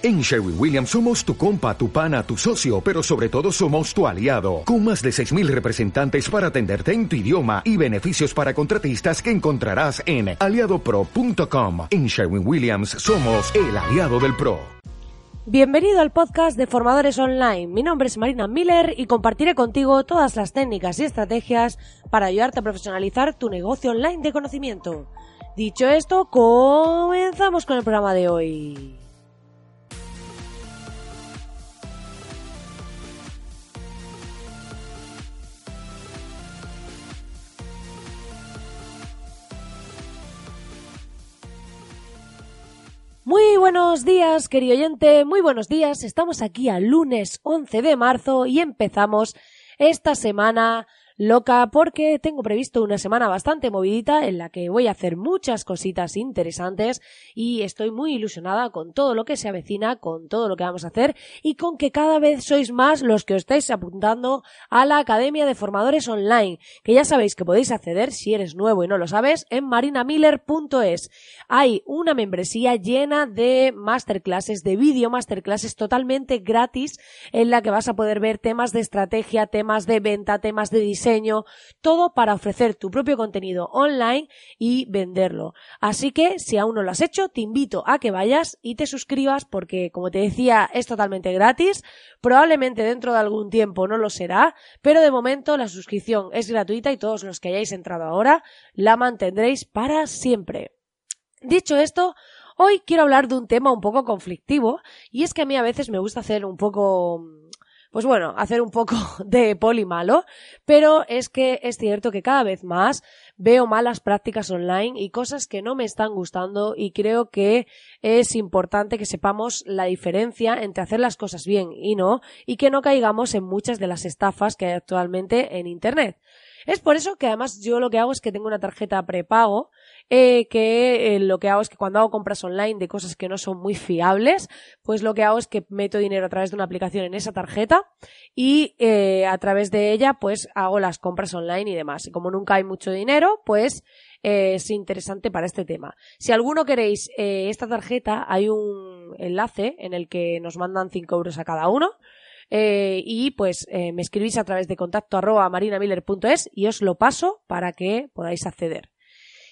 En Sherwin Williams somos tu compa, tu pana, tu socio, pero sobre todo somos tu aliado, con más de 6.000 representantes para atenderte en tu idioma y beneficios para contratistas que encontrarás en aliadopro.com. En Sherwin Williams somos el aliado del PRO. Bienvenido al podcast de Formadores Online. Mi nombre es Marina Miller y compartiré contigo todas las técnicas y estrategias para ayudarte a profesionalizar tu negocio online de conocimiento. Dicho esto, comenzamos con el programa de hoy. Muy buenos días, querido oyente, muy buenos días. Estamos aquí al lunes 11 de marzo y empezamos esta semana loca porque tengo previsto una semana bastante movidita en la que voy a hacer muchas cositas interesantes y estoy muy ilusionada con todo lo que se avecina, con todo lo que vamos a hacer y con que cada vez sois más los que os estáis apuntando a la Academia de Formadores Online, que ya sabéis que podéis acceder si eres nuevo y no lo sabes en marinamiller.es. Hay una membresía llena de masterclasses, de vídeo masterclasses totalmente gratis en la que vas a poder ver temas de estrategia, temas de venta, temas de diseño todo para ofrecer tu propio contenido online y venderlo. Así que si aún no lo has hecho, te invito a que vayas y te suscribas porque, como te decía, es totalmente gratis. Probablemente dentro de algún tiempo no lo será, pero de momento la suscripción es gratuita y todos los que hayáis entrado ahora la mantendréis para siempre. Dicho esto, hoy quiero hablar de un tema un poco conflictivo y es que a mí a veces me gusta hacer un poco pues bueno, hacer un poco de poli malo, pero es que es cierto que cada vez más veo malas prácticas online y cosas que no me están gustando y creo que es importante que sepamos la diferencia entre hacer las cosas bien y no y que no caigamos en muchas de las estafas que hay actualmente en Internet. Es por eso que además yo lo que hago es que tengo una tarjeta prepago eh, que eh, lo que hago es que cuando hago compras online de cosas que no son muy fiables, pues lo que hago es que meto dinero a través de una aplicación en esa tarjeta y eh, a través de ella pues hago las compras online y demás. Y como nunca hay mucho dinero, pues es interesante para este tema. Si alguno queréis esta tarjeta, hay un enlace en el que nos mandan 5 euros a cada uno. y pues me escribís a través de contacto arroba marinamiller.es y os lo paso para que podáis acceder.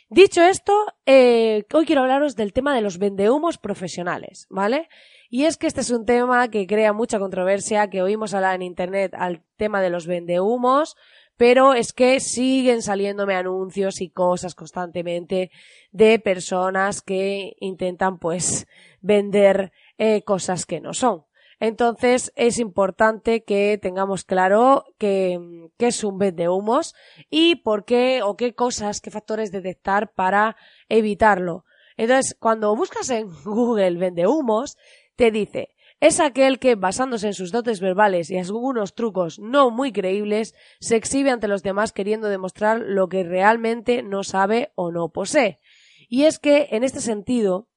Dicho esto, eh, hoy quiero hablaros del tema de los vendehumos profesionales, ¿vale? Y es que este es un tema que crea mucha controversia, que oímos hablar en internet al tema de los vendehumos, pero es que siguen saliéndome anuncios y cosas constantemente de personas que intentan pues vender eh, cosas que no son. Entonces es importante que tengamos claro qué es un de humos y por qué o qué cosas, qué factores detectar para evitarlo. Entonces, cuando buscas en Google vende humos, te dice es aquel que, basándose en sus dotes verbales y algunos trucos no muy creíbles, se exhibe ante los demás queriendo demostrar lo que realmente no sabe o no posee. Y es que, en este sentido,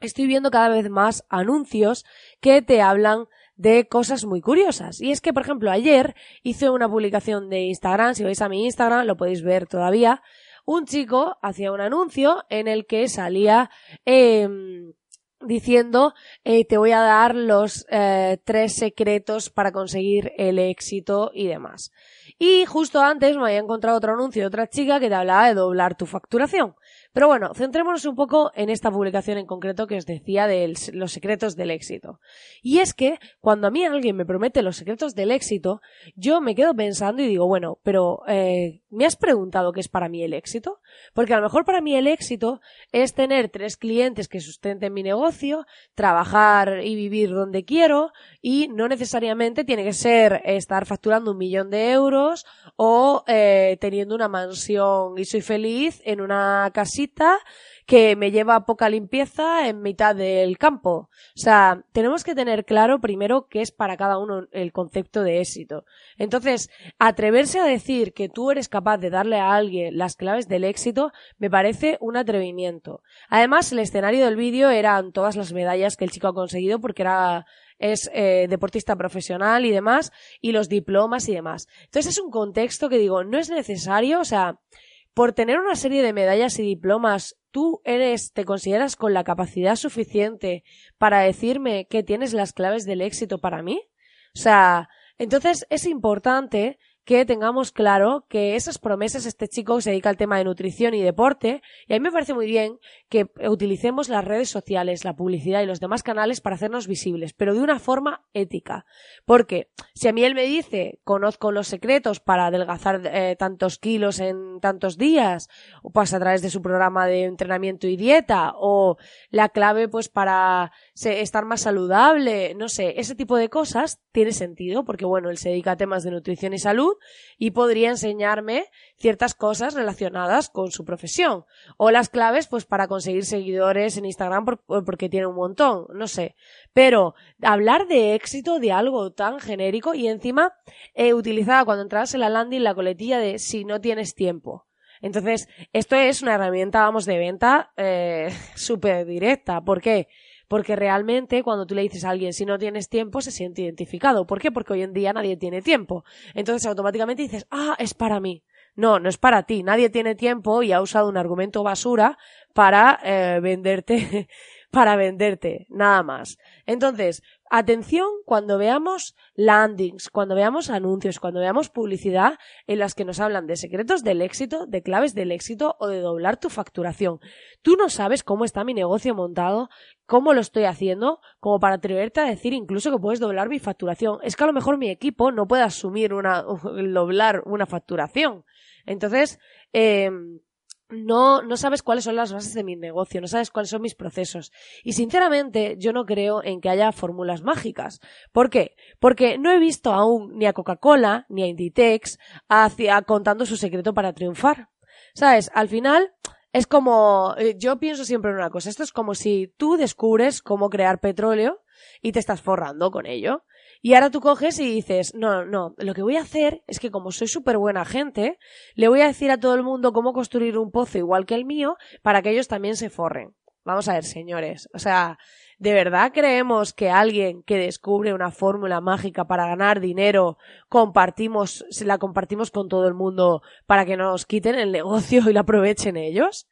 estoy viendo cada vez más anuncios que te hablan de cosas muy curiosas. Y es que, por ejemplo, ayer hice una publicación de Instagram, si vais a mi Instagram lo podéis ver todavía, un chico hacía un anuncio en el que salía em, diciendo eh, te voy a dar los eh, tres secretos para conseguir el éxito y demás. Y justo antes me había encontrado otro anuncio de otra chica que te hablaba de doblar tu facturación. Pero bueno, centrémonos un poco en esta publicación en concreto que os decía de los secretos del éxito. Y es que cuando a mí alguien me promete los secretos del éxito, yo me quedo pensando y digo, bueno, pero eh, ¿me has preguntado qué es para mí el éxito? Porque a lo mejor para mí el éxito es tener tres clientes que sustenten mi negocio, trabajar y vivir donde quiero y no necesariamente tiene que ser estar facturando un millón de euros o eh, teniendo una mansión y soy feliz en una que me lleva a poca limpieza en mitad del campo. O sea, tenemos que tener claro primero qué es para cada uno el concepto de éxito. Entonces, atreverse a decir que tú eres capaz de darle a alguien las claves del éxito me parece un atrevimiento. Además, el escenario del vídeo eran todas las medallas que el chico ha conseguido porque era es eh, deportista profesional y demás, y los diplomas y demás. Entonces es un contexto que digo, no es necesario, o sea, por tener una serie de medallas y diplomas, tú eres, te consideras con la capacidad suficiente para decirme que tienes las claves del éxito para mí? O sea, entonces es importante que tengamos claro que esas promesas, este chico se dedica al tema de nutrición y deporte, y a mí me parece muy bien que utilicemos las redes sociales, la publicidad y los demás canales para hacernos visibles, pero de una forma ética. Porque si a mí él me dice, conozco los secretos para adelgazar eh, tantos kilos en tantos días, o pasa a través de su programa de entrenamiento y dieta, o la clave pues para estar más saludable, no sé, ese tipo de cosas tiene sentido, porque bueno, él se dedica a temas de nutrición y salud, y podría enseñarme ciertas cosas relacionadas con su profesión. O las claves, pues para conseguir seguidores en Instagram porque tiene un montón, no sé. Pero hablar de éxito de algo tan genérico y encima he utilizado cuando entras en la landing la coletilla de si no tienes tiempo. Entonces, esto es una herramienta, vamos, de venta eh, súper directa. ¿Por qué? Porque realmente cuando tú le dices a alguien si no tienes tiempo se siente identificado. ¿Por qué? Porque hoy en día nadie tiene tiempo. Entonces automáticamente dices, ah, es para mí. No, no es para ti. Nadie tiene tiempo y ha usado un argumento basura para eh, venderte, para venderte, nada más. Entonces, Atención cuando veamos landings, cuando veamos anuncios, cuando veamos publicidad en las que nos hablan de secretos del éxito, de claves del éxito o de doblar tu facturación. Tú no sabes cómo está mi negocio montado, cómo lo estoy haciendo, como para atreverte a decir incluso que puedes doblar mi facturación. Es que a lo mejor mi equipo no puede asumir una, doblar una facturación. Entonces, eh, no, no sabes cuáles son las bases de mi negocio, no sabes cuáles son mis procesos. Y sinceramente, yo no creo en que haya fórmulas mágicas. ¿Por qué? Porque no he visto aún ni a Coca-Cola ni a Inditex contando su secreto para triunfar. ¿Sabes? Al final, es como, eh, yo pienso siempre en una cosa, esto es como si tú descubres cómo crear petróleo y te estás forrando con ello. Y ahora tú coges y dices, no, no, lo que voy a hacer es que como soy súper buena gente, le voy a decir a todo el mundo cómo construir un pozo igual que el mío para que ellos también se forren. Vamos a ver, señores. O sea, ¿de verdad creemos que alguien que descubre una fórmula mágica para ganar dinero, compartimos, la compartimos con todo el mundo para que nos quiten el negocio y lo aprovechen ellos?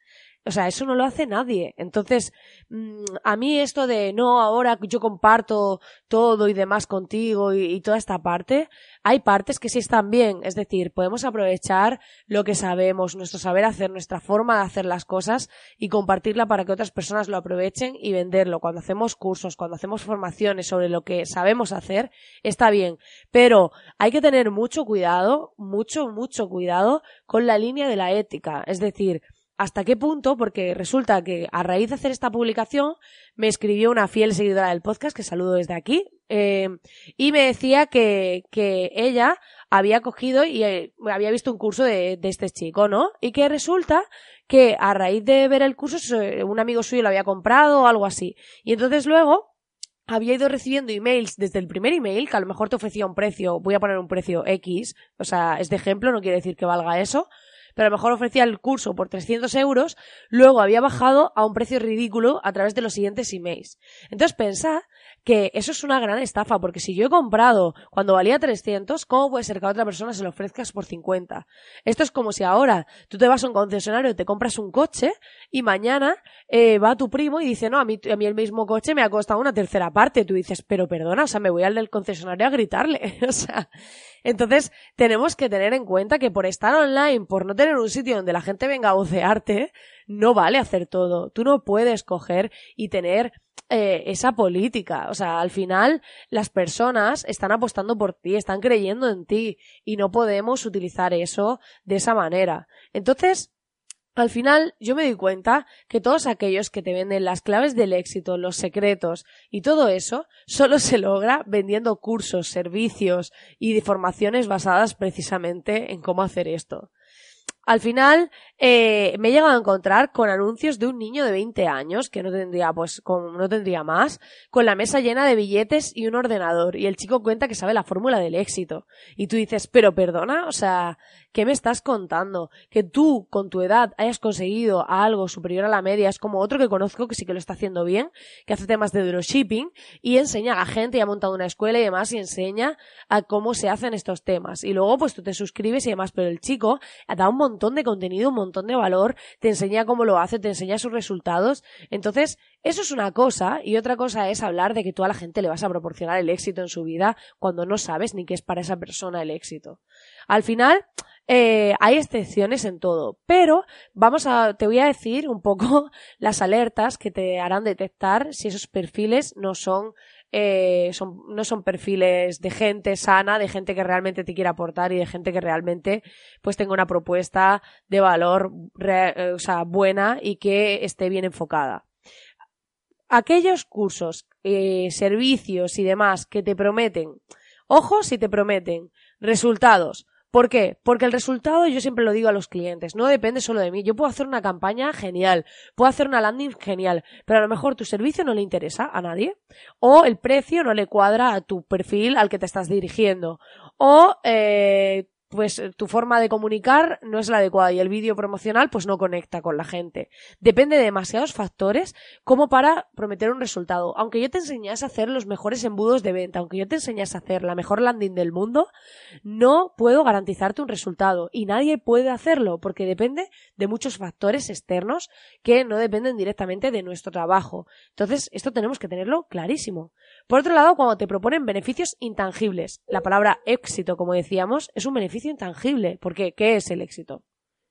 O sea, eso no lo hace nadie. Entonces, mm, a mí esto de no, ahora yo comparto todo y demás contigo y, toda esta parte, hay partes que sí están bien. Es decir, podemos aprovechar lo que sabemos, nuestro saber hacer, nuestra forma de hacer las cosas y compartirla para que otras personas lo aprovechen y venderlo. Cuando hacemos cursos, cuando hacemos formaciones sobre lo que sabemos hacer, está bien. Pero hay que tener mucho cuidado, mucho, mucho cuidado con la línea de la ética. Es decir, ¿Hasta qué punto? Porque resulta que a raíz de hacer esta publicación me escribió una fiel seguidora del podcast, que saludo desde aquí, eh, y me decía que, que ella había cogido y eh, había visto un curso de, de, este chico, ¿no? Y que resulta que a raíz de ver el curso un amigo suyo lo había comprado o algo así. Y entonces luego había ido recibiendo emails desde el primer email, que a lo mejor te ofrecía un precio, voy a poner un precio X, o sea, es de ejemplo, no quiere decir que valga eso, pero a lo mejor ofrecía el curso por 300 euros, luego había bajado a un precio ridículo a través de los siguientes emails. Entonces pensad que eso es una gran estafa, porque si yo he comprado cuando valía 300, ¿cómo puede ser que a otra persona se lo ofrezcas por 50? Esto es como si ahora tú te vas a un concesionario te compras un coche y mañana eh, va tu primo y dice, no, a mí, a mí el mismo coche me ha costado una tercera parte. Tú dices, pero perdona, o sea, me voy al del concesionario a gritarle. o sea, entonces tenemos que tener en cuenta que por estar online, por no tener un sitio donde la gente venga a vocearte, no vale hacer todo. Tú no puedes coger y tener eh, esa política. O sea, al final las personas están apostando por ti, están creyendo en ti y no podemos utilizar eso de esa manera. Entonces, al final yo me doy cuenta que todos aquellos que te venden las claves del éxito, los secretos y todo eso, solo se logra vendiendo cursos, servicios y formaciones basadas precisamente en cómo hacer esto. Al final, eh, me he llegado a encontrar con anuncios de un niño de 20 años, que no tendría, pues, no tendría más, con la mesa llena de billetes y un ordenador, y el chico cuenta que sabe la fórmula del éxito. Y tú dices, pero perdona, o sea, ¿qué me estás contando? Que tú, con tu edad, hayas conseguido algo superior a la media, es como otro que conozco que sí que lo está haciendo bien, que hace temas de dropshipping, y enseña a la gente, y ha montado una escuela y demás, y enseña a cómo se hacen estos temas. Y luego, pues tú te suscribes y demás, pero el chico dado un montón montón de contenido, un montón de valor, te enseña cómo lo hace, te enseña sus resultados. Entonces, eso es una cosa y otra cosa es hablar de que tú a la gente le vas a proporcionar el éxito en su vida cuando no sabes ni qué es para esa persona el éxito. Al final, eh, hay excepciones en todo, pero vamos a, te voy a decir un poco las alertas que te harán detectar si esos perfiles no son, eh, son, no son perfiles de gente sana, de gente que realmente te quiere aportar y de gente que realmente pues tenga una propuesta de valor, eh, o sea, buena y que esté bien enfocada. Aquellos cursos, servicios y demás que te prometen, ojo si te prometen resultados, ¿Por qué? Porque el resultado, yo siempre lo digo a los clientes, no depende solo de mí. Yo puedo hacer una campaña genial, puedo hacer una landing genial, pero a lo mejor tu servicio no le interesa a nadie, o el precio no le cuadra a tu perfil al que te estás dirigiendo, o eh, pues eh, tu forma de comunicar no es la adecuada y el vídeo promocional pues no conecta con la gente. Depende de demasiados factores como para prometer un resultado. Aunque yo te enseñase a hacer los mejores embudos de venta, aunque yo te enseñase a hacer la mejor landing del mundo, no puedo garantizarte un resultado y nadie puede hacerlo porque depende de muchos factores externos que no dependen directamente de nuestro trabajo. Entonces, esto tenemos que tenerlo clarísimo. Por otro lado, cuando te proponen beneficios intangibles, la palabra éxito, como decíamos, es un beneficio intangible. Porque, ¿qué es el éxito?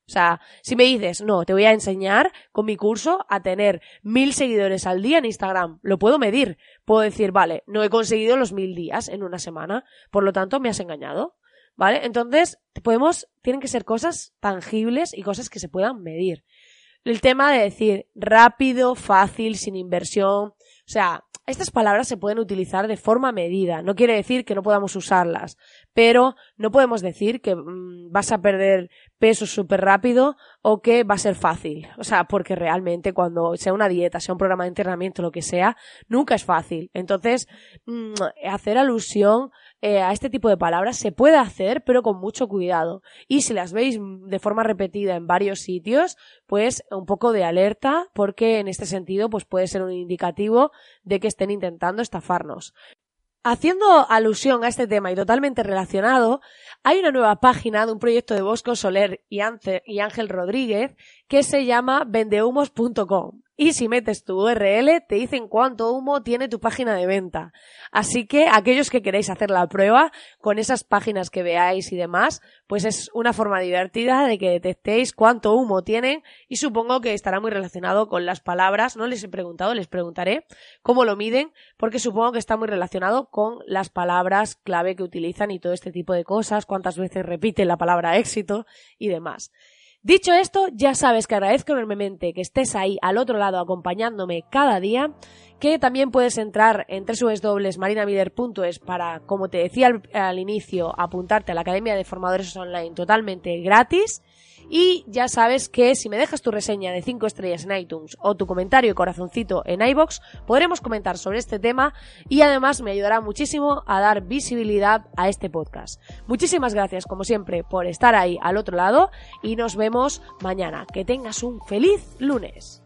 O sea, si me dices, no, te voy a enseñar con mi curso a tener mil seguidores al día en Instagram, lo puedo medir. Puedo decir, vale, no he conseguido los mil días en una semana, por lo tanto me has engañado. ¿Vale? Entonces, podemos, tienen que ser cosas tangibles y cosas que se puedan medir. El tema de decir rápido, fácil, sin inversión. O sea, estas palabras se pueden utilizar de forma medida. No quiere decir que no podamos usarlas, pero no podemos decir que mm, vas a perder peso súper rápido o que va a ser fácil. O sea, porque realmente cuando sea una dieta, sea un programa de entrenamiento, lo que sea, nunca es fácil. Entonces, mm, hacer alusión eh, a este tipo de palabras se puede hacer, pero con mucho cuidado. Y si las veis de forma repetida en varios sitios, pues un poco de alerta, porque en este sentido, pues puede ser un indicativo de que estén intentando estafarnos. Haciendo alusión a este tema y totalmente relacionado, hay una nueva página de un proyecto de Bosco Soler y Ángel Rodríguez que se llama vendehumos.com. Y si metes tu URL, te dicen cuánto humo tiene tu página de venta. Así que aquellos que queréis hacer la prueba con esas páginas que veáis y demás, pues es una forma divertida de que detectéis cuánto humo tienen y supongo que estará muy relacionado con las palabras. No les he preguntado, les preguntaré cómo lo miden, porque supongo que está muy relacionado con las palabras clave que utilizan y todo este tipo de cosas, cuántas veces repiten la palabra éxito y demás. Dicho esto, ya sabes que agradezco enormemente que estés ahí al otro lado acompañándome cada día, que también puedes entrar en www.marinamiller.es para, como te decía al, inicio, apuntarte a la Academia de Formadores Online totalmente gratis y ya sabes que si me dejas tu reseña de 5 estrellas en iTunes o tu comentario y corazoncito en iBox, podremos comentar sobre este tema y además me ayudará muchísimo a dar visibilidad a este podcast. Muchísimas gracias, como siempre, por estar ahí al otro lado y nos vemos mañana. Que tengas un feliz lunes.